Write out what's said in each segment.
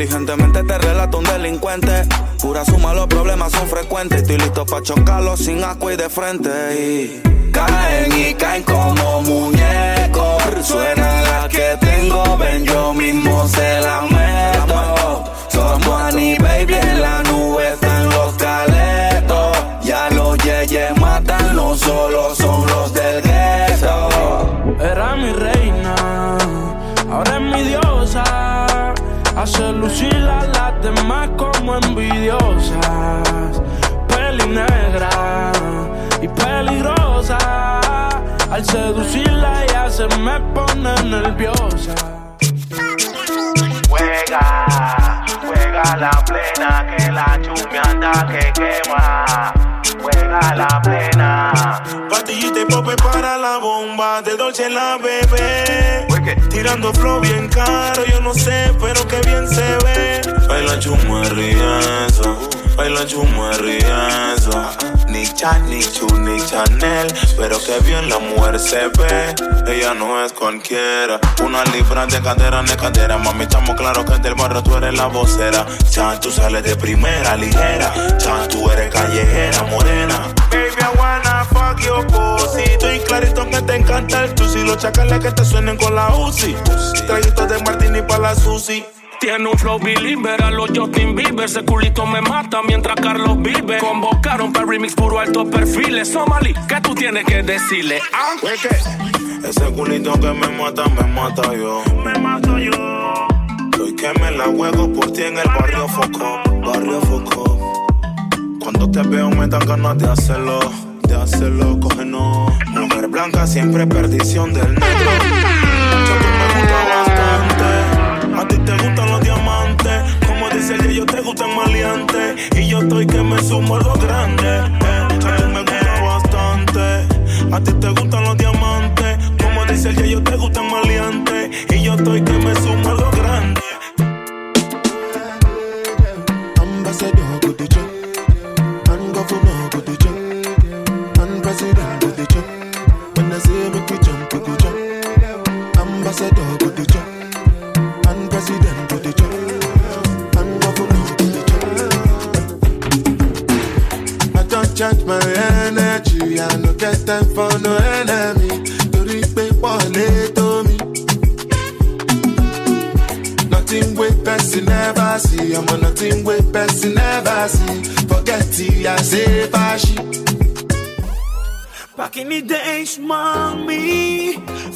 Inteligentemente te relato un delincuente. Pura suma, los problemas son frecuentes. Estoy listo para chocarlos sin asco y de frente. Y caen y caen como muñecos. Suena la que tengo, ven, yo mismo se la meto. Somos Annie Baby en la nube, están los caletos. Ya los yeyes matan, no solo son los del gueto. Era mi reina, Hace lucir a las demás como envidiosas. Peli negra y peligrosa. Al seducirla ya se me pone nerviosa. Juega, juega la plena que la chumia anda que quema juega la plena. Pastillita y pope para la bomba, de Dolce la bebé. Tirando flow bien caro, yo no sé, pero que bien se ve. Baila chumo rienzo, baila chumo rienzo. Ni Chan, ni Chu, ni Chanel, pero que bien la mujer se ve. Ella no es cualquiera, una libra de cadera, de cadera. Mami, estamos claro que del barrio tú eres la vocera. Chan, tú sales de primera, ligera. Chan, tú eres callejera, morena. Baby, I wanna fuck your pussy. Estoy clarito que te encanta el tusi. Los chacales que te suenen con la UCI. Traguitos de martini para la Susi. Tiene un flow believer, a los Justin Bieber. Ese culito me mata mientras Carlos vive. Convocaron para remix puro alto perfiles. Somali, ¿qué tú tienes que decirle? ¿Ah? Ese culito que me mata, me mata yo. Me mato yo. Hoy que me la juego por ti en el barrio Foco. Barrio Foco. Cuando te veo me dan ganas de hacerlo. De hacerlo, coge no. Mujer blanca, siempre perdición del negro. Dice ella, yo te gustan maleantes. Y yo estoy que me sumo algo grande. Eh, tú me gusta bastante. A ti te gustan los diamantes. Como dice ella, yo te gustan maleantes. Y yo estoy que me sumo algo grande. Time for no enemy. Torí pé pọ̀lẹ́ tó mi. Nothing with person never see. I'm on nothing with person never see. Forget it, I say fashi. Back in the days, mami,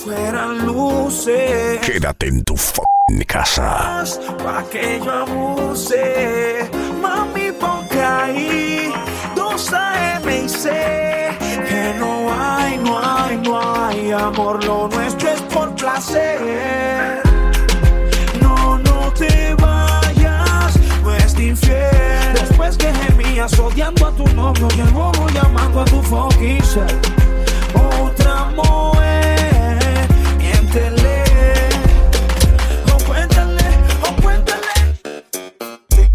fueran luces. Quédate en tu fucking casa. Pa' que yo abuse. Mami, ponte ahí. Dos AM y sé que no hay, no hay, amor. Lo nuestro es por placer. No, no te vayas, no es infiel. Después que gemías odiando a tu novio y el bobo llamando a tu fucking. Otra mujer, miéntele. O cuéntale, o cuéntale.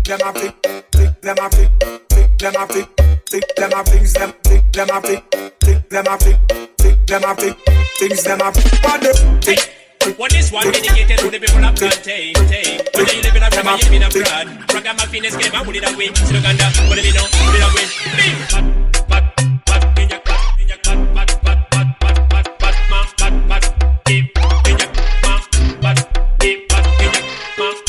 them a flick, flick them a flick, flick them a flick, flick them flick, flick them a flick, things them a flick, what the flick. One is one dedicated to the people of plantain, tain. Whether you live in a river, you live in a flood. Ragamuffin is game, I would it away. To Uganda, what do we know? Put it away. Big, pat, pat, pat, in your cut, in your cut, pat, pat, pat, pat, pat, pat, ma, pat, pat, keep, in your ma, pat, keep, pat, in your ma, ma,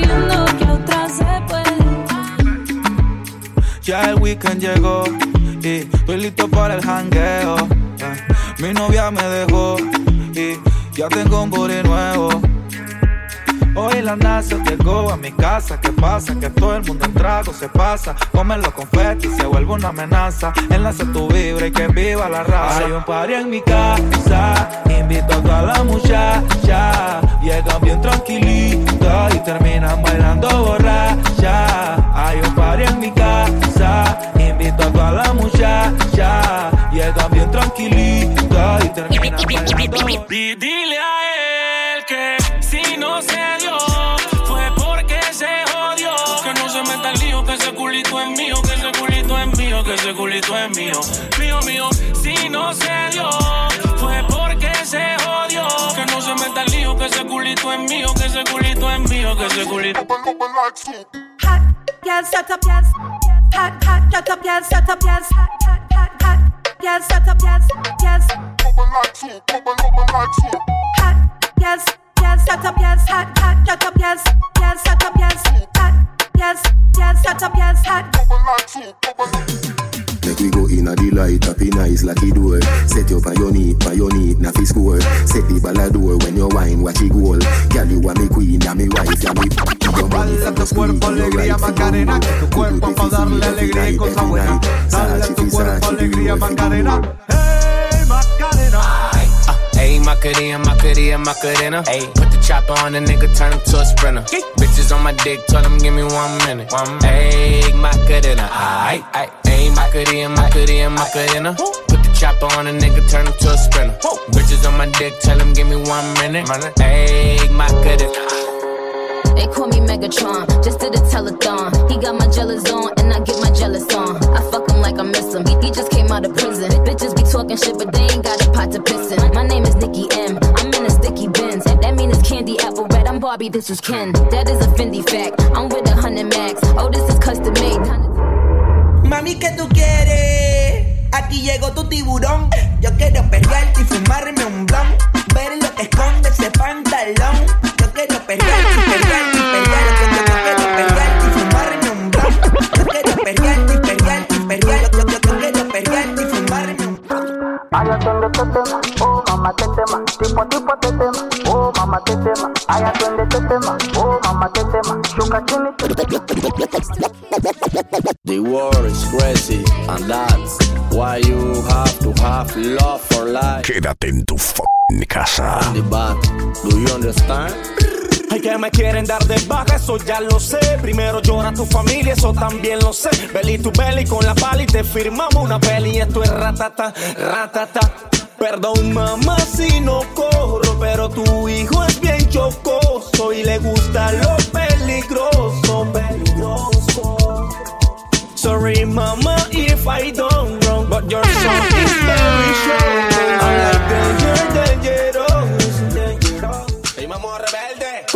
pidiendo que otra se puede. Ya el weekend llegó y estoy listo para el jangueo. Mi novia me dejó y ya tengo un booty nuevo. Hoy la NASA llegó a mi casa. ¿Qué pasa? Que todo el mundo en trago se pasa. Comen los confetis, se vuelve una amenaza. Enlace tu vibra y que viva la raza. Hay un party en mi casa. Invito a toda la muchacha. Llegan bien y terminan bailando borracha. Hay un party en mi casa. Invito a toda la muchacha. Llegan bien tranquilitas y terminan. Y dile a él que si no se dio, fue porque se jodió. Que no se meta el lío, que ese culito es mío, que ese culito es mío, que ese culito es mío. Mío, mío, si no se dio, fue porque se jodió. Que no se meta el lío, que ese culito es mío, ese culito es mío, que ese culito. hot, yes, shut up, yes. Hot, hot, shut up, yes, shut up, yes. Hot, hot, hot, hot, yes, shut up, yes, yes. Hot, yes, yes, shut up, yes. Hot, hot, shut up, yes, yes, shut up, yes. Hot, yes, yes, shut up, yes. Hot. Make we go in a delight, happy nice like it door. Set your knee, by your knee, na fi score. Set the ball door when you wine, watch it goal. Girl, you are me queen, na me wife, ya me. Dale a tu cuerpo alegría Macarena, que tu cuerpo pa' darle alegría y cosa buena. Dale tu cuerpo alegría Macarena. Hey Macarena. Ayy, my could in, my could in, my could. Ayy, put the chopper on the nigga, turn him to a sprinter. Yeah. Bitches on my dick, tell them give me one minute. One. Ayy, my could in her. Ayy, my could in, my could in, my could. Put the chopper on a nigga, turn him to a sprinter. Woo. Bitches on my dick, tell him give me one minute. Ayy, my could in. They call me Megatron, just did a telethon. He got my jealous on, and I get my jealous on. I fuck him like I miss him. He, just came out of prison. Bitches be talking shit, but they ain't got a pot to piss in. My name is Nikki M. I'm in a sticky Benz. That mean it's candy apple red. I'm Barbie, this is Ken. That is a Fendi fact. I'm with a hundred max. Oh, this is custom made. Mami, ¿qué tú quieres? Aquí llegó tu tiburón. Yo quiero perrearte y fumarme un blunt. Ver lo que esconde ese pantalón. Yo quiero perrearte y perrearte y perrearte. Yo, quiero perrearte y fumarme un blunt. Yo quiero perrearte y perrearte y perrearte. Yo, quiero perrearte y fumarme un Ay, atiende este tema, oh mamá te tema, tipo tipo te tema, oh mamá te tema, ay atiende este tema, oh mamá te tema, chuca chini The world is crazy, and that's why you have to have love for life. Quédate en tu f***ing casa. The back, do you understand? Ay, que me quieren dar de baja, eso ya lo sé. Primero llora tu familia, eso también lo sé. Belly to belly con la pali, te firmamos una peli. Esto es ratata, ratata. Perdón, mamá, si no corro, pero tu hijo es bien chocoso y le gusta lo peligroso, peligroso. Sorry, mama, if I don't wrong, but your son is very strong. I like danger,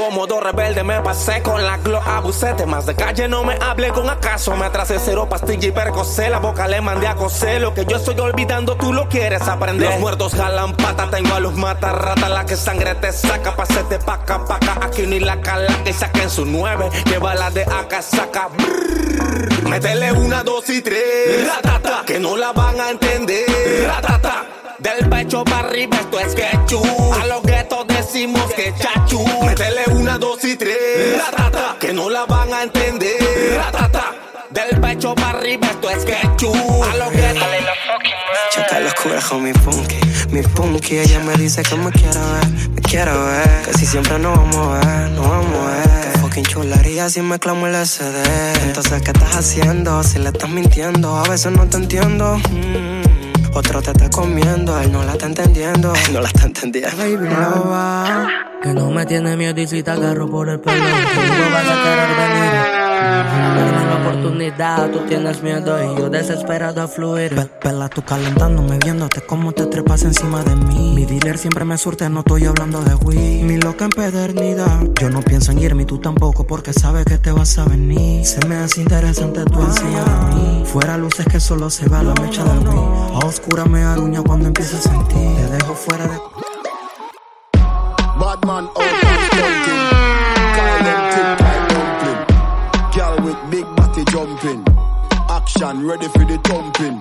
rebelde. Como dos rebeldes me pasé con la glo abusé Temas de calle no me hable con acaso. Me atrasé cero pastilla y percocé. La boca le mandé a coser. Lo que yo estoy olvidando tú lo quieres aprender. Los muertos jalan pata Tengo a los matarratas. La que sangre te saca Pasete paca paca. Aquí ni la calaca Y saquen su nueve. Que bala de acá saca. Brrr. Métele una, dos y tres. Ratata. Que no la van a entender. Ratata del pecho para arriba esto es quechú A los guetos decimos que chachu. Métele una, dos y tres. Ratata Que no la van a entender. Ratata Del pecho para arriba esto es quechú A los guetos Checa los con mi punky, mi punky. Ella me dice que me quiere ver, me quiere ver. Que si siempre nos vamos a ver, nos vamos a ver. Que fucking chularía si me clamo el SD Entonces, ¿qué estás haciendo? Si le estás mintiendo, a veces no te entiendo. Mm. Otro te está comiendo, él no la está entendiendo. Él no la está entendiendo. Baby, no va. Que no me tiene miedo y si te agarro por el pelo, no vas a querer venir. Dame la oportunidad, tú tienes miedo y yo desesperado a fluir. Pe- Pela, tú calentándome, viéndote cómo te trepas encima de mí. Mi dealer siempre me surte, no estoy hablando de weed. Mi loca empedernida, yo no pienso en irme y tú tampoco, porque sabes que te vas a venir. Se me hace interesante tu encima de mí. Fuera luces que solo se va la mecha del weed. A oscura me aruña cuando empiezo a sentir. Te dejo fuera de. Bad jumping. Action ready for the thumping.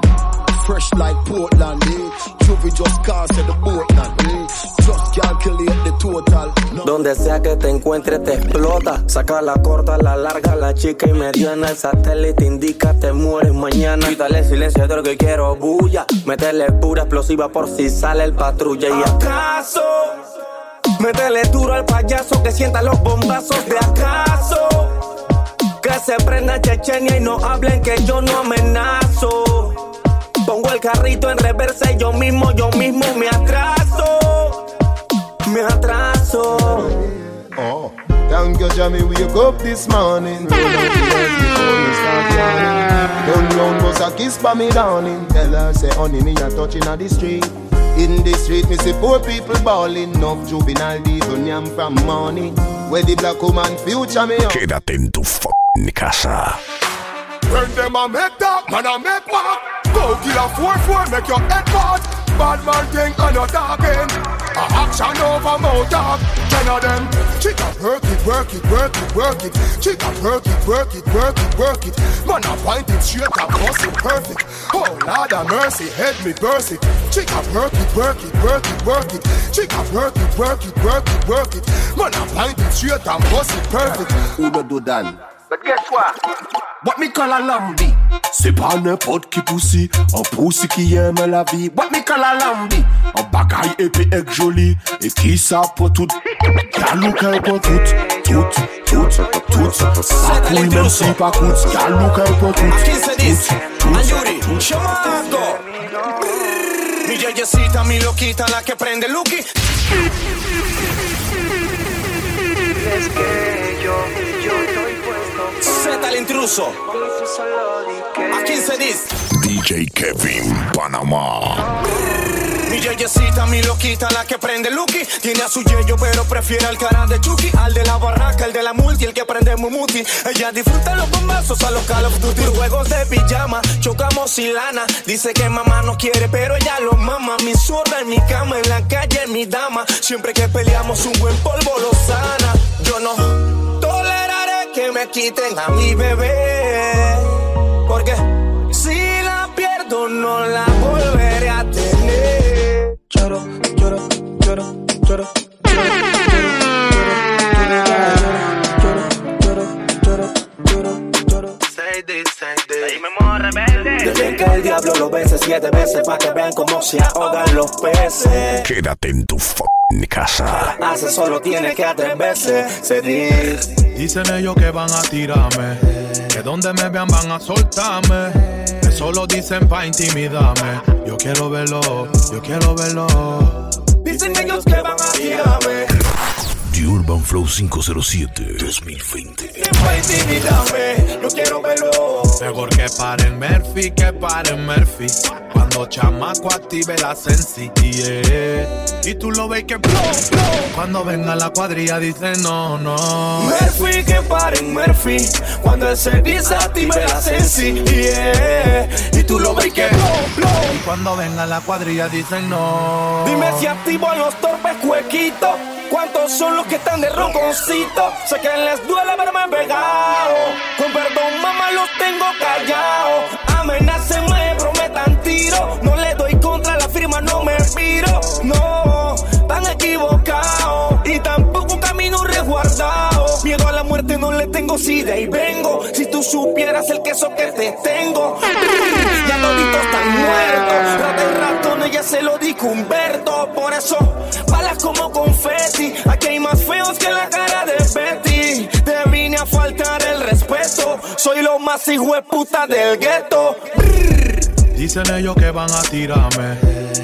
Fresh like Portland, eh? Juvie just cast the boatland, eh? Just calculate the total. Donde sea que te encuentre te explota. Saca la corta, la larga, la chica y mediana. El satélite indica te mueres mañana. Quítale silencio de lo que quiero, bulla. Métele pura explosiva por si sale el patrulla. Y acaso, métele duro al payaso que sienta los bombazos de acaso. Que se prenda Chechenia y no hablen que yo no amenazo. Pongo el carrito en reversa y yo mismo, yo mismo me atraso. Me atraso. Oh, thank you, Jamie. Wake up this morning. Turn round, was a kiss by me dawning. Tell her, say, honey, me a touching on the street. In the street, me see poor people balling. Enough juvenile devil yam from morning. Where the black woman future me up. Quédate en tu f***ing casa. When them a make talk, man a make walk. Go kill a four four, make your head part. Bad man thing and no talking. A action over talk. Ten of them. Chick up, work it, work it, work it, work it. Chick up, work it, work it, work it, work it. Man a point it straight up, bust it perfect. Oh Lord of mercy, head me burst it. Chick up, work it, work it, work it, work it. Chick up, work it, work it, work it, work it. Man a point it straight and bust it perfect. Who do do that? But guess what? What me call a lambi C'est pas n'importe qui poussi Un poussi qui aime la vie. What me call a lambi Un bagaille épais et joli Et qui ça pour tout Galou qu'elle pour tout Tout, tout, tout Ça couille même si pas coûte Galou qu'elle pour tout Aquí se dice, Ayuri, chamaco. Mi yeyecita, mi loquita, la que prende Lucky. Es que yo, yo estoy di que. Aquí se dice. DJ Kevin Panamá. Mi yeyecita, mi loquita, la que prende Lucky. Tiene a su yeyo, pero prefiere al cara de Chucky. Al de la barraca, el de la multi, el que prende Mumuti. Ella disfruta los bombazos a los Call of Duty. Juegos de pijama, chocamos y lana. Dice que mamá no quiere, pero ella lo mama. Mi zurda en mi cama, en la calle, mi dama. Siempre que peleamos, un buen polvo lo sana. Yo no que me quiten a mi bebé. Porque si la pierdo, no la volveré a tener. Lloro, lloro, lloro, lloro. Say this, say this. Ahí me que el diablo lo bese siete veces para que vean cómo se ahogan los peces. Quédate en tu f***ing casa. Hace solo tiene que atreverse. Se dice. Dicen ellos que van a tirarme, que donde me vean van a soltarme, que solo dicen pa' intimidarme. Yo quiero verlo, yo quiero verlo. Dicen ellos que van a Flow 507 2020. Pa' intimidarme. Yo quiero verlo. Mejor que paren Murphy, que paren Murphy. Cuando chamaco active la sensi, yeah. Y tú lo ves que blow, blow. Cuando venga la cuadrilla dice no, no. Murphy, que paren Murphy. Cuando el servicio active la sensi, yeah. Y tú lo ves que blow, blow. Y cuando venga la cuadrilla dicen no. Dime si activo los torpes cuequitos. ¿Cuántos son los que están de ronconcito? Sé que les duele verme pegado. Con perdón, mamá, los tengo callados. Amenacen, me prometan tiro. No le doy contra la firma, no me miro. No, tan equivocados. Y tampoco camino resguardado. Le tengo, si de ahí vengo. Si tú supieras el queso que te tengo. Ya toditos están muertos. Rata y ratón, ya se lo dijo Humberto. Por eso, balas como confeti. Aquí hay más feos que la cara de Betty. Te vine a faltar el respeto. Soy lo más hijo de puta del gueto. Dicen ellos que van a tirarme,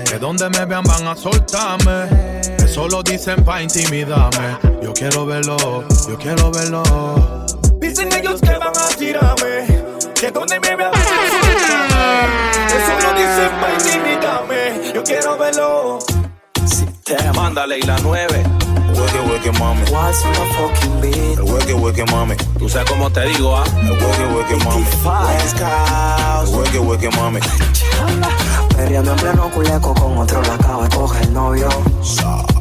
que donde me vean van a soltarme. Eso lo dicen pa' intimidarme. Yo quiero verlo, yo quiero verlo. Dicen ellos que van a tirarme, que donde me vean. Eso lo dicen pa' intimidarme. Yo quiero verlo. Mándale y la 9. Hueque, hueque, mami. What's my fucking beat? El hueque, hueque, mami. Tú sabes cómo te digo, ah. El hueque, hueque, mami. El hueque, hueque, mami. Perreando en pleno culeco con otro la acaba de coger novio. Todo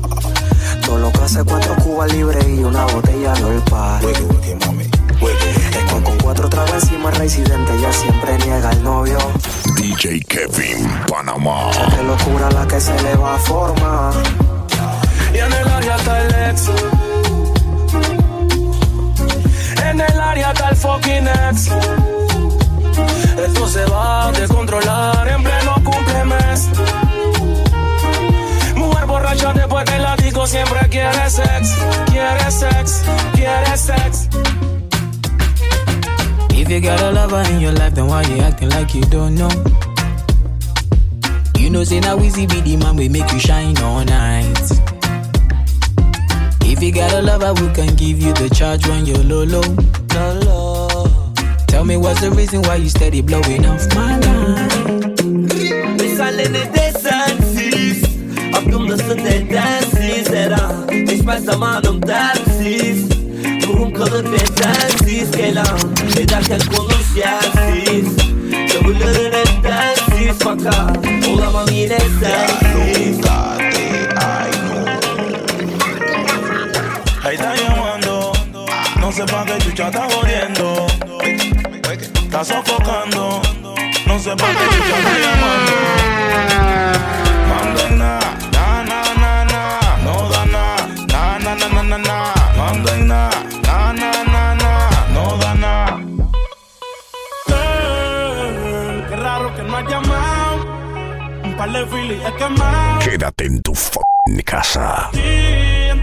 lo que hace cuatro cubas libres y una botella de par. Hueque, hueque, mami. Hueque. Es que con cuatro tragos encima el residente ya siempre niega el novio. DJ Kevin, Panamá. Qué locura la que se le va a formar. Y en el área está el ex. En el área está el fucking ex. Esto se va a descontrolar en pleno cumplemes. Mujer borracha después del látigo siempre quiere sex. Quiere sex, quiere sex. If you got a lover in your life, then why you acting like you don't know? You know, say now easy be the man we make you shine all night. If you got a lover who can give you the charge when you're low, low, low, low. Tell me what's the reason why you steady blowing off my line. Aklımda de densiz Her an Değişmez zamanım dersiz. Ruhum kalır bedensiz Kelam ederken konuş yersiz. Tavırların hep densiz Fakat olamam yine sensiz. Ahí está llamando, no sé pa' qué chucha está jodiendo. Está sofocando, no sé pa' qué chucha está llamando. Manda Quédate en tu fucking casa. Sí, en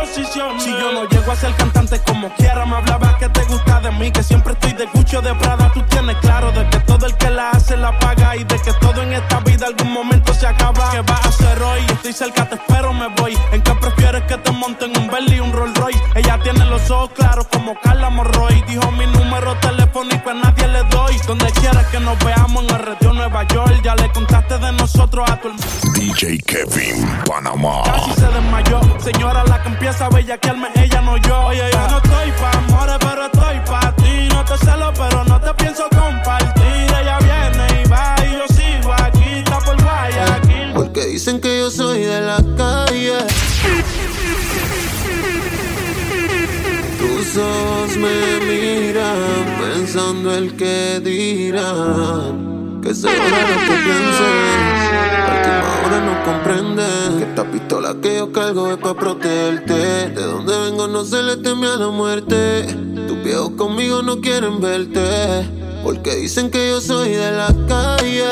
posiciones. Si yo no llego a ser cantante como quiera, me hablaba que te gusta de mí, que siempre estoy de Gucci o de Prada. Tú tienes claro de que todo el que la hace la paga y de que todo en esta vida algún momento se acaba. ¿Qué vas a hacer hoy? Estoy cerca, te espero, me voy. ¿En qué prefieres que te monten un Bentley y un Rolls Royce? Ella tiene los ojos claros como Carla Morroy. Dijo mi número telefónico a nadie le doy. Donde quieras que nos veamos en el retiro Nueva York. Ya le contaste de nosotros a tu hermano. DJ Kevin, Panamá. Casi se desmayó. Señora, la que empieza a bellaquearme, ella no yo. Oye, yo no estoy pa' amores, pero estoy pa' ti. No te celo, pero no te pienso compartir. Ella viene y va y yo sigo aquí. Está por Guayaquil. Porque dicen que yo soy de la calle. Tus ojos me miran pensando el que dirán. Que seguro lo que pienses. A última hora no comprenden que esta pistola que yo cargo es pa' protegerte. De donde vengo no se le teme a la muerte. Tus viejos conmigo no quieren verte. Porque dicen que yo soy de la calle.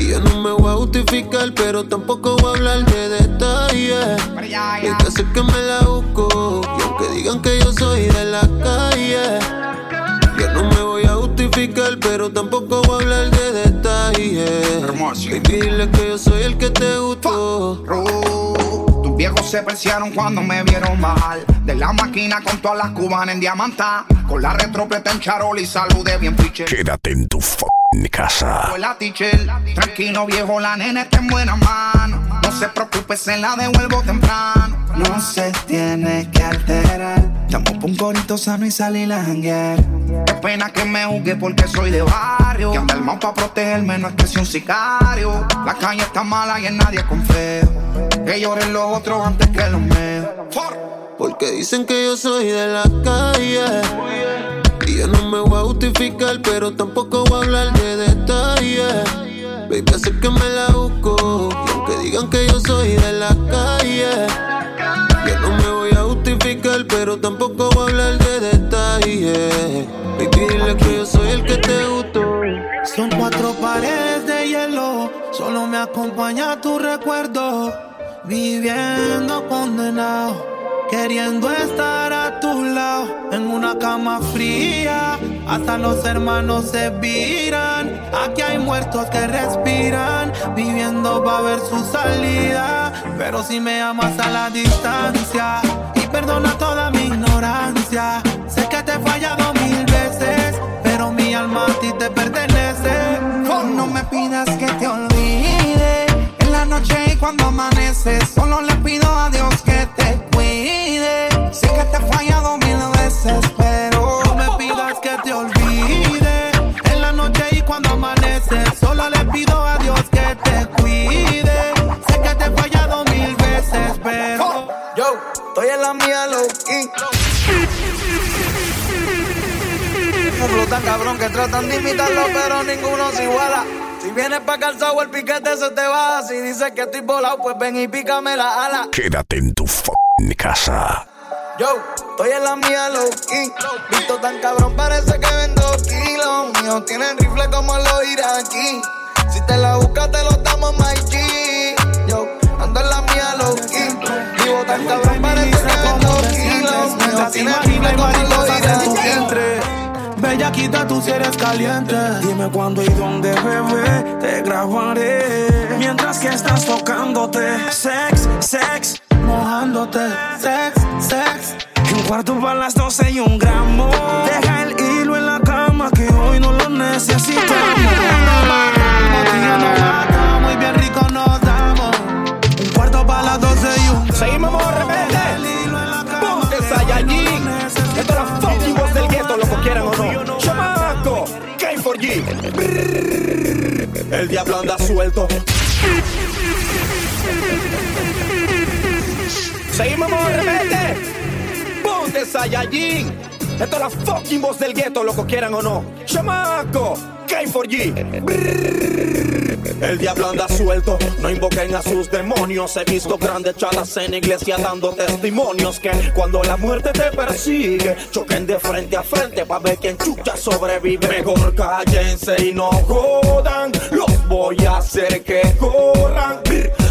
Y yo no me voy a justificar, pero tampoco voy a hablar de detalles. Hay que hacer que me la busco. Y aunque digan que yo soy de la calle, yo no me voy a justificar, pero tampoco voy a hablar de detalles. Baby, dile que yo soy el que te gustó. Tus viejos se preciaron cuando me vieron bajar De la máquina con todas las cubanas en diamanta. Con la retropleta en charol y saludé bien piche. Quédate en tu fucking casa. Fue la teacher. Tranquilo viejo, la nena está en buenas manos No se preocupe, se la devuelvo temprano. No se tiene que alterar. Pa' un corito sano y salir a janguear Qué pena que me juzgue porque soy de barrio Que anda el pa' protegerme, no es que sea un sicario La calle está mala y en nadie confío Que lloren los otros antes que los míos Porque dicen que yo soy de la calle. Y yo no me voy a justificar, pero tampoco voy a hablar de detalles. Baby, hace que me la busco. Y aunque digan que yo soy de la calle, yo no me voy a justificar, pero tampoco voy a hablar de detalles. Solo me acompaña tu recuerdo. Viviendo condenado, queriendo estar a tu lado en una cama fría. Hasta los hermanos se viran. Aquí hay muertos que respiran, viviendo va a ver su salida. Pero si me amas a la distancia y perdona toda mi ignorancia, sé que te he fallado mil veces, pero mi alma a ti te pertenece. No me pidas que te olvide en la noche y cuando amanece. Solo le pido a Dios que te cuide. Sé que te he fallado mil veces, pero no me pidas que te olvide en la noche y cuando amanece. Solo le pido a Dios que te cuide. Sé que te he fallado mil veces, pero yo estoy en la mía, low Un flow tan cabrón que tratan de imitarlo, pero ninguno se iguala. Vienes pa' calzado, el piquete se te va. Si dices que estoy volado, pues ven y pícame la ala. Quédate en tu f***ing casa. Yo, estoy en la mía, low key. Visto tan cabrón, parece que vendo kilos. Míos tienen rifle como los iraquí. Si te la buscas, te lo damos, my G. Yo, ando en la mía, low key. Vivo tan cabrón, parece que vendo kilos. Míos tienen rifle como los iraquí. Bellaquita, tú si eres caliente. Dime cuándo y dónde, bebé, te grabaré. Mientras que estás tocándote, sex, sex, mojándote, sex, sex. Un cuarto para las 12 y un gramo. Deja el hilo en la cama que hoy no lo necesitamos. Muy bien rico nos damos. Un cuarto para las 12 y un Seguimos, vamos K4G. Brrr, El diablo anda suelto. Seguimos, repetir. Ponte Saiyajin. Esto es la fucking voz del gueto, lo que quieran o no. Chamaco, K4G. Brrr, El diablo anda suelto, no invoquen a sus demonios. He visto grandes chalas en iglesia dando testimonios que cuando la muerte te persigue, choquen de frente a frente para ver quién chucha sobrevive. Mejor cállense y no jodan, los voy a hacer que corran.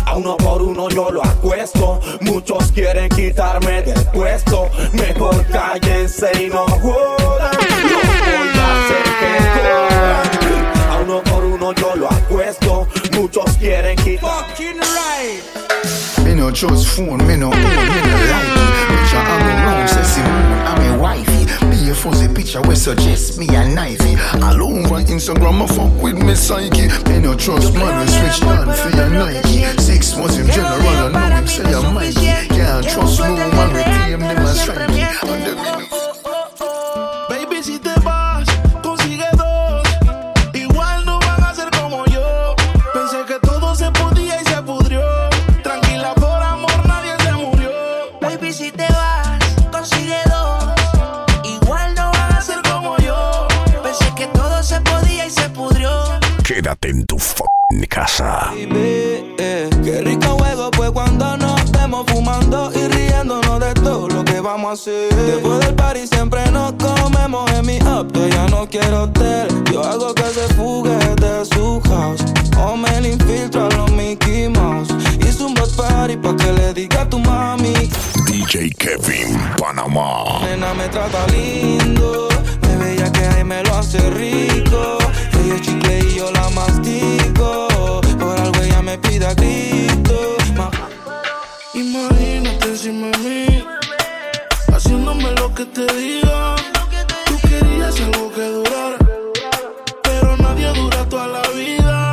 A uno por uno yo lo acuesto, muchos quieren quitarme del puesto. Mejor cállense y no jodan, los voy a hacer que corran. A uno por uno yo lo acuesto, muchos quieren quitar. Me no trust phone, me no own, me no like it. Picture I'm around, say Simone, I'm a wifey. Be a fuzzy picture we suggest me a knifey. All over Instagram, I fuck with me psyche. Me no trust man, we switch on for your Nike. Six months him general, I know him say I'm Mikey. Can't trust no man, we claim them as strikey. And the Quédate en tu f***ing casa. Eh, qué rico juego pues cuando nos estemos fumando y riéndonos de todo lo que vamos a hacer. Después del party siempre nos comemos en mi apto, ya no quiero hotel. Yo hago que se fugue de su house. O me le infiltro a los Mickey Mouse. Hice un bad party pa' que le diga a tu mami. DJ Kevin Panamá. Nena me trata lindo, me veía que ahí me lo hace rico. Ella chicle y yo la mastico. Por algo ella me pide a grito. Ma- Imagínate encima de mí, haciéndome lo que te diga. Tú querías algo que durara, pero nadie dura toda la vida.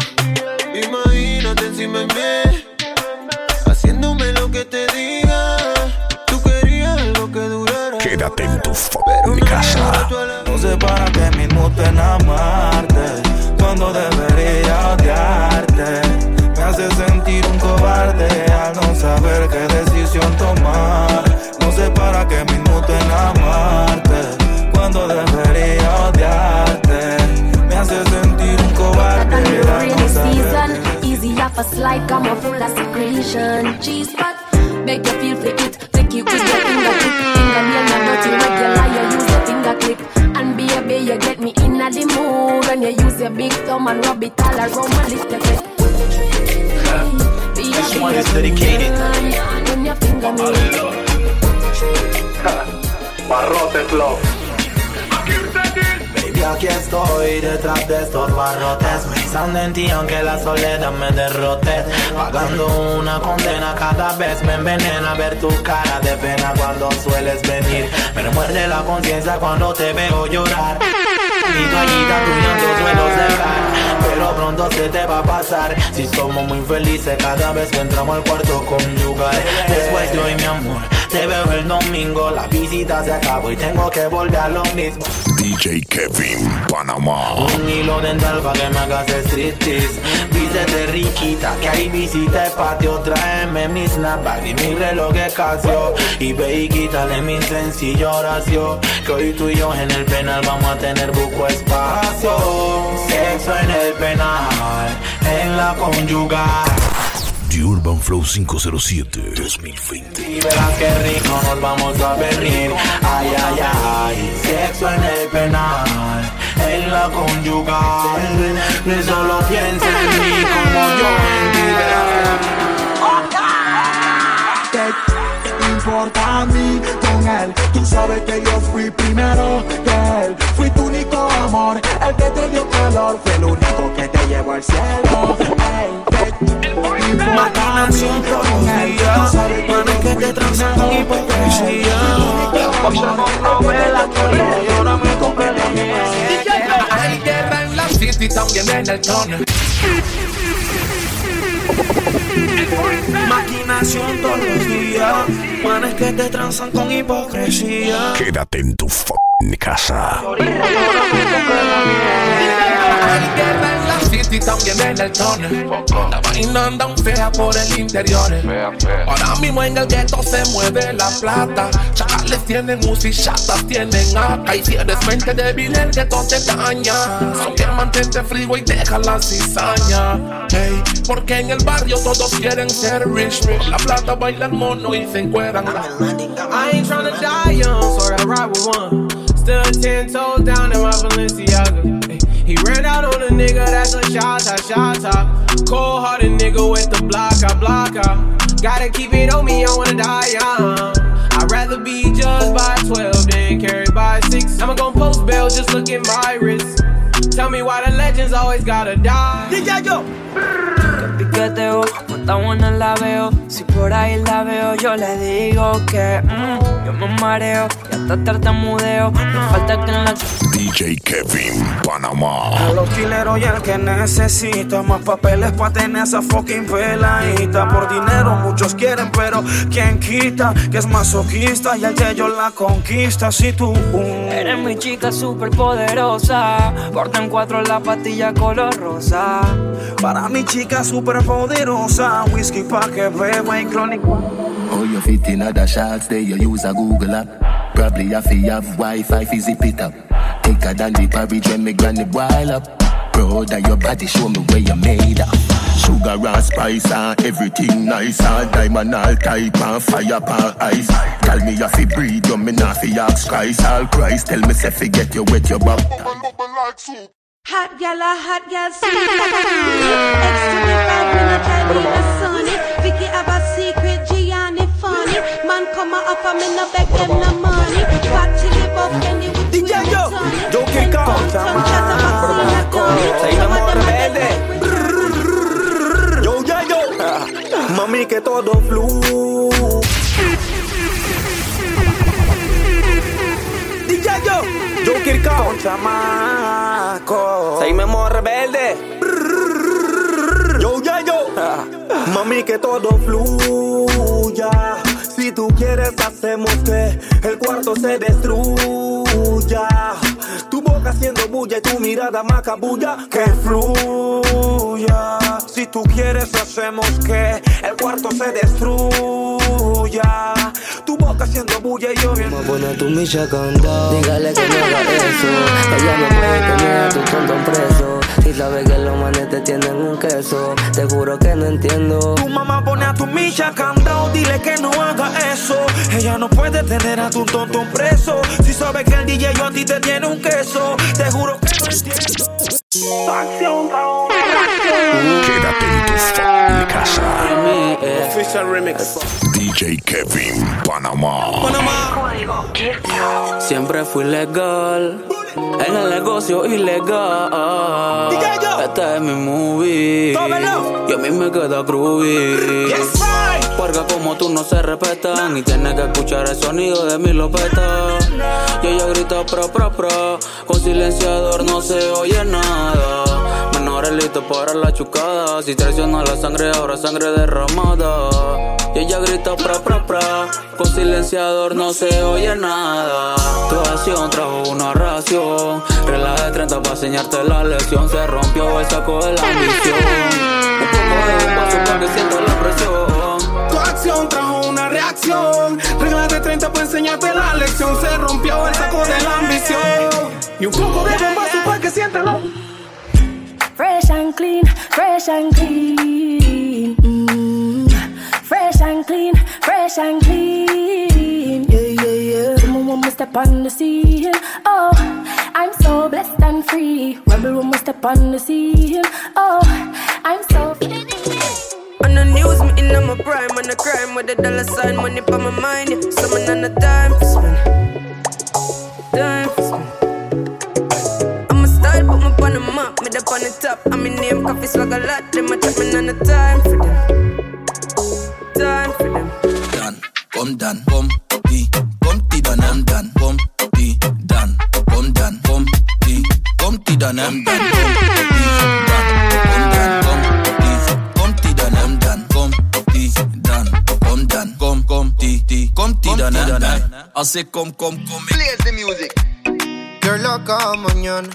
Imagínate encima de mí, haciéndome lo que te diga. Tú querías algo que durara. Quédate en tu f***ing casa. No sé para qué me en amarte cuando debería odiarte. Me hace sentir un cobarde al no saber qué decisión tomar. No sé Baby, aquí estoy detrás de estos barrotes. Pensando en ti aunque la soledad me derrote. Pagando una condena cada vez me envenena Ver tu cara de pena cuando sueles venir. Me remuerde la conciencia cuando te veo llorar. Mi toallita tu llanto suelo secar Pero pronto se te va a pasar. Si somos muy felices cada vez que entramos al cuarto conyugal. Después de hoy mi amor te veo el domingo, la visita se acabó y tengo que volver a lo mismo. DJ Kevin Panamá. Un hilo dental pa' que me hagas striptease. Vístete riquita, que ahí visita el patio. Tráeme mi snapback y mi reloj de Casio. Y ve y quítale mi sencilla oración. Que hoy tú y yo en el penal vamos a tener buco espacio. Sexo en el penal, en la conyugal. The Urban Flow 507 2020. Y verás que rico nos vamos a venir. Ay, ay, ay. Sexo en el penal, en la conyugal. Ni solo piensa en mí como yo en ti. Importa a mí con él? Tú sabes que yo fui primero que él. Fui tu único amor, el que te dio calor. Fue el único que te llevó al cielo. Ey, ¿qué importa a mí con él? Tú sabes que yo que te transan con hipocresía. y ahora me compré la Hay guerra en la city, también en el túnel. Maquinación todos los días. Manes que te transan con hipocresía. Quédate en tu f***ing casa. También en el túnel. La vaina anda un fea por el interior. Ahora mismo en el gueto se mueve la plata. Chacales tienen chatas tienen acá. Y si eres mente débil, el gueto te daña. Son que mantente frío y deja la cizaña. Hey, porque en el barrio todos quieren ser rich. Por la plata bailan mono y se encueran. I ain't tryna die young, so I ride with one. Stood ten toes down in my Balenciaga. Ay, He ran out on a nigga, that's a shot top, shot top. Cold hearted nigga with the block, I block out. Gotta keep it on me, I wanna die young. I'd rather be judged by 12 than carried by 6. I'ma gon' post bail, just look at my wrist. Tell me why the legends always gotta die. piqueteo, está buena la veo. Si por ahí la veo, yo le digo que mm, yo me mareo y hasta tartamudeo. No falta que en la DJ Kevin Panamá. A los quileros y el que necesita más papeles para tener esa fucking peladita. Por dinero muchos quieren, pero ¿quién quita? Que es masoquista y el que yo la conquista. Si tú Eres mi chica super poderosa. Portan cuatro la pastilla color rosa. Para mi chica super poderosa, whisky pa' que beba y crónico. Oh, you fit in other shots, there you use a Google app. Probably have to have Wi-Fi fi zip it up. Thicker than the porridge when me granny boil up. Proud of your body, show me where you made up. Sugar and spice and everything nice and diamond all type and fire pan ice. Tell me you fi breathe, you me not fi ask Christ. All Christ, tell me say get you wet your back. Hot gal, a hot gal, sweet. Extra divine when I try me the sunny. Vicky have a secret. Man come a offer me no beg them no money. Fat chili buff Kenny with DJ yo, yo que causa Seguimos rebelde. Yo ya yo, mami que todo flu. DJ yo, yo que con chamaco. Seguimos rebelde. Yo ya yo, mami que todo fluya. Si tú quieres hacemos que el cuarto se destruya. Tu boca haciendo bulla y tu mirada macabulla que fluya. Si tú quieres hacemos que el cuarto se destruya. Tu boca haciendo bulla y yo a poner tu micha candado. Dígale que no haga eso. Ella no puede tener a tu tonto. Si sabe que los manes te tienen un queso. Te juro que no entiendo. Tu mamá pone a tu micha candado, dile que no haga eso. Ella no puede tener a tu tonto preso. Si sabe que el DJ yo a ti te tiene un queso, te juro que no entiendo. Acción, Quédate en tu casa. Official remix. DJ Kevin Panamá. Siempre fui legal. En el negocio ilegal. Este es mi movie. Y a mí me queda groovy. Porque como tú no se respetan. Y tienes que escuchar el sonido de mi lopeta. Y ella grita pro pro pro. Con silenciador no se oye nada. Menores listos para la chucada. Si traiciona la sangre, ahora sangre derramada. Y ella grita pra pra pra. Con silenciador no se oye nada. Tu acción trajo una ración. Regla de 30 para enseñarte la lección. Se rompió el saco de la ambición. Un poco de bombazo para que sienta la presión. Tu acción trajo una reacción. Regla de 30 para enseñarte la lección. Se rompió el saco de la ambición. Y un poco de bombazo para que siéntalo. Fresh and clean, fresh and clean. Fresh and clean, fresh and clean. Yeah, yeah, yeah. Someone when we step on the scene. Oh, I'm so blessed and free. Rebel when we step on the scene. Oh, I'm so. On the news, me in my prime, on the crime with the dollar sign, money for my mind. Yeah. Summon on the time for spend. Time for spend. I'm a style, put me on the map, me up on the top. I'm in name, coffee swag a lot. Them a chat me on the time for them. Time for them. Dan, kom dan, kom die, kom die dan dan, kom die dan, kom dan, kom die, kom die dan dan, kom dan, kom die, kom die dan kom die dan, dan, kom kom die die, kom die dan dan. Als ik kom kom kom, play the music. Girl, a cada mañana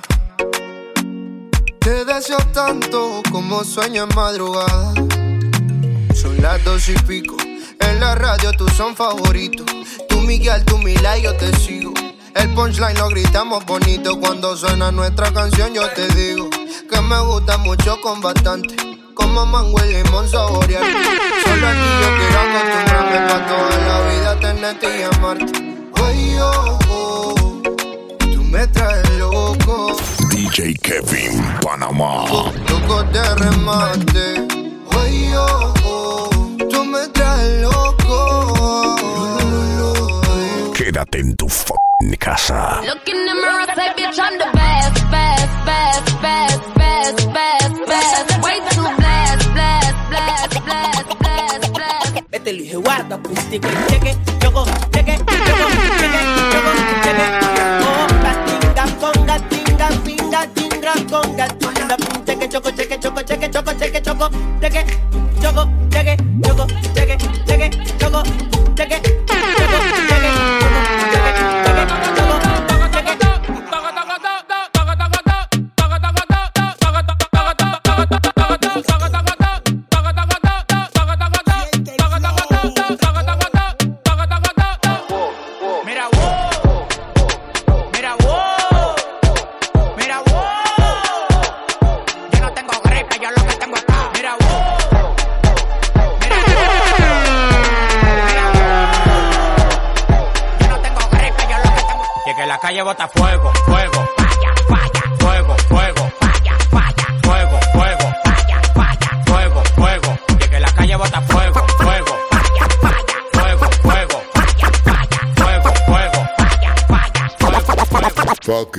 te deseo tanto como sueño en madrugada. Las dos y pico. En la radio tú son favoritos. Tú Miguel, tú Mila y yo te sigo. El punchline lo gritamos bonito cuando suena nuestra canción. Yo te digo que me gusta mucho con bastante. Como mango y limón saborear. Solo a ti yo quiero acostumbrarme pa' toda la vida tenerte y amarte. Ay, oh, oh, tú me traes loco. DJ Kevin Panamá. Loco de remate. Oh, oh, tú me traes loco. Quédate en tu casa. Look in the mirror, say, bitch, I'm the best, best, best, best, best, best, best. Way too blessed, blessed, blessed, blessed, blessed, blessed. Lo dije, guarda, acústico y cheque, choco, cheque, choco, cheque, choco, cheque. Conga, tinga, conga, tinga, tinga, conga, tinga, cheque, choco, cheque, choco, cheque, choco, cheque, choco, cheque, choco,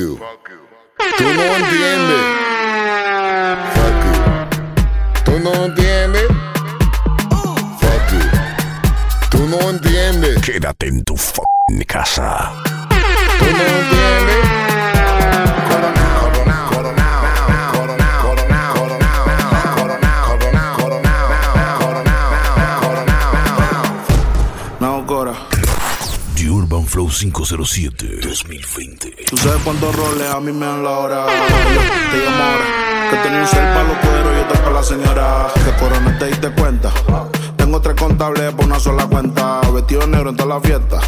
you. Tú no entiendes. Fuck you. Tú no entiendes. Fuck you. Tú no entiendes. Quédate en tu f***ing casa. Tú no entiendes. No, Cora. The Urban Flow 507 2020. Tú sabes cuántos roles a mí me dan la hora. Te llamo ahora. Que tengo un cel para los cueros y otro para la señora. Que corona te diste cuenta. Tengo tres contables por una sola cuenta. Vestido negro en toda la fiesta.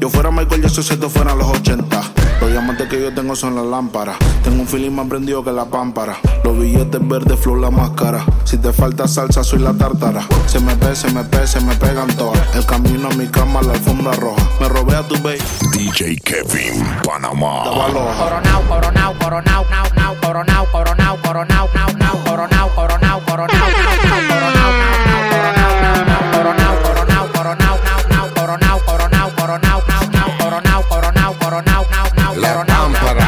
Yo fuera Michael Jackson si esto fuera los 80. Los diamantes que yo tengo son las lámparas. Tengo un feeling más prendido que la pámpara. Los billetes verdes, flow la máscara. Si te falta salsa, soy la tártara. Se me pe, se me pe, se me pegan todas. El camino a mi cama, la alfombra roja. Me robé a tu baby. DJ Kevin Panamá. Coronao, coronao, coronao, now, now, coronao, coronao, coronao, now, now, coronao, coronao, coronao, coronao, coronao, coronao, coronao, coronao,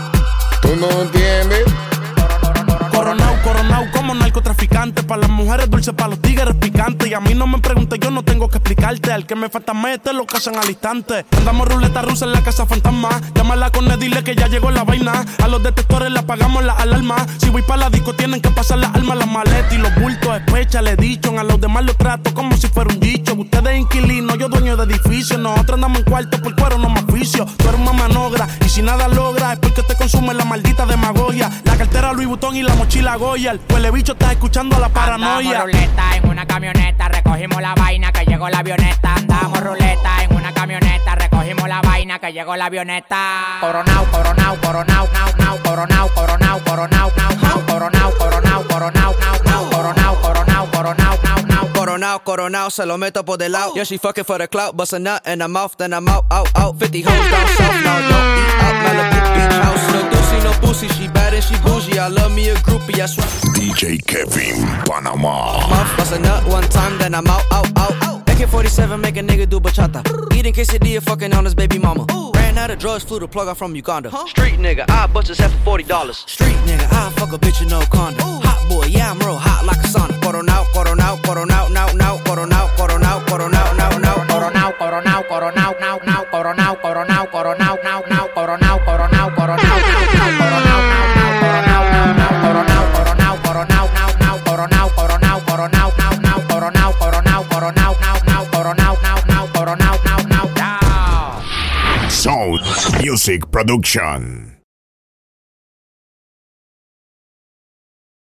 Tú no entiendes. Coronao, coronao como narcotraficante. Para las mujeres dulces, para los tigres picantes. Y a mí no me preguntes, yo no tengo que explicarte. Al que me falta mete lo casan al instante. Andamos ruleta rusa en la casa fantasma. Llámala con él, dile que ya llegó la vaina. A los detectores le apagamos la alarma. Si voy para la disco, tienen que pasar las almas, las maletas y los bultos. Especha, le dicho. A los demás los trato como si fuera un dicho. Ustedes inquilinos, yo dueño de edificio. Nosotros andamos en cuarto por cuero, no más vicio. Tú eres una manogra. Y si nada logra, es porque te consume la maldita demagogia. La cartera Louis Vuitton y la mochila Goya. El bicho está escuchando a la paranoia. Andamos ruleta en una camioneta, recogimos la vaina que llegó la avioneta. Andamos ruleta en una camioneta, recogimos la vaina que llegó la avioneta. Coronao, coronao, coronao, nao, nao, coronao, coronao, coronao, nao, nao, coronao, coronao, coronao, nao, nao, coronao, coronao, coronao, nao, nao. Coronao, coronao, se lo meto por del lado. Yeah, she fucking for the clout, bust a nut in her mouth, then I'm out, out, out. 50 hoes down south, now don't eat out, Malibu beach house. No doozy, no pussy, she bad and she bougie. I love me a groupie, I swear. DJ Kevin Panama. Mouth bust a nut one time, then I'm out, out, out. AK-47 make a nigga do bachata. Eating quesadilla, fucking on his baby mama. Ran out of drugs, flew the plug out from Uganda. Street nigga, I bust his head for forty dollars. Street nigga, I fuck a bitch in no condom. Hot boy, yeah I'm real hot like a sauna. Coronao, coronao, coronao, now, now, coronao, coronao, coronao, now, now, coronao, coronao, coronao, now, now, coronao, Music Production.